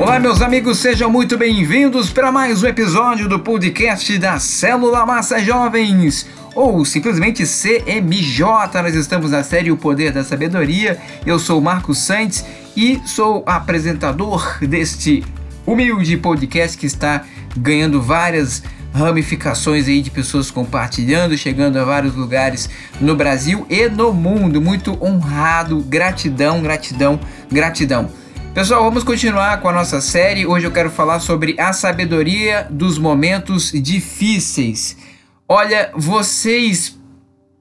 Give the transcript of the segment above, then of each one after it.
Olá, meus amigos, sejam muito bem-vindos para mais um episódio do podcast da Célula Massa Jovens, ou simplesmente CMJ. Nós estamos na série O Poder da Sabedoria. Eu sou Marcos Santos e sou apresentador deste humilde podcast que está ganhando várias ramificações aí de pessoas compartilhando, chegando a vários lugares no Brasil e no mundo. Muito honrado, gratidão, gratidão, gratidão. Pessoal, vamos continuar com a nossa série. Hoje eu quero falar sobre a sabedoria dos momentos difíceis. Olha, vocês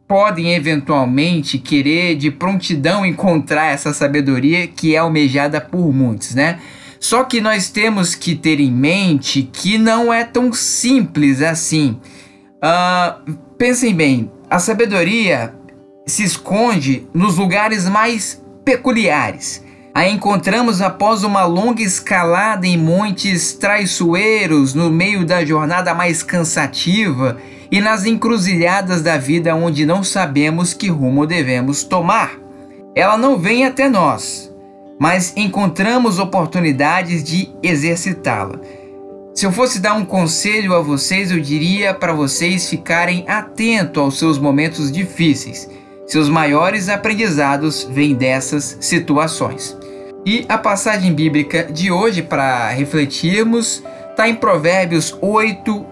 podem eventualmente querer de prontidão encontrar essa sabedoria que é almejada por muitos, né? Só que nós temos que ter em mente que não é tão simples assim. Uh, pensem bem, a sabedoria se esconde nos lugares mais peculiares a encontramos após uma longa escalada em montes traiçoeiros, no meio da jornada mais cansativa e nas encruzilhadas da vida onde não sabemos que rumo devemos tomar. Ela não vem até nós, mas encontramos oportunidades de exercitá-la. Se eu fosse dar um conselho a vocês, eu diria para vocês ficarem atentos aos seus momentos difíceis. Seus maiores aprendizados vêm dessas situações. E a passagem bíblica de hoje para refletirmos está em Provérbios 8,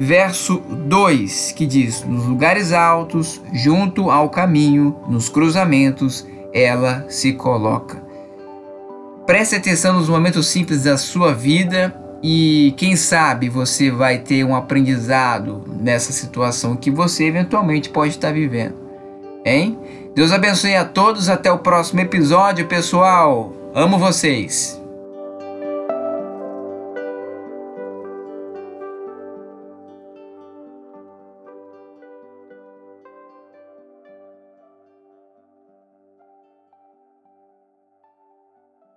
verso 2, que diz: Nos lugares altos, junto ao caminho, nos cruzamentos, ela se coloca. Preste atenção nos momentos simples da sua vida e quem sabe você vai ter um aprendizado nessa situação que você eventualmente pode estar vivendo. Hein? Deus abençoe a todos. Até o próximo episódio, pessoal. Amo vocês!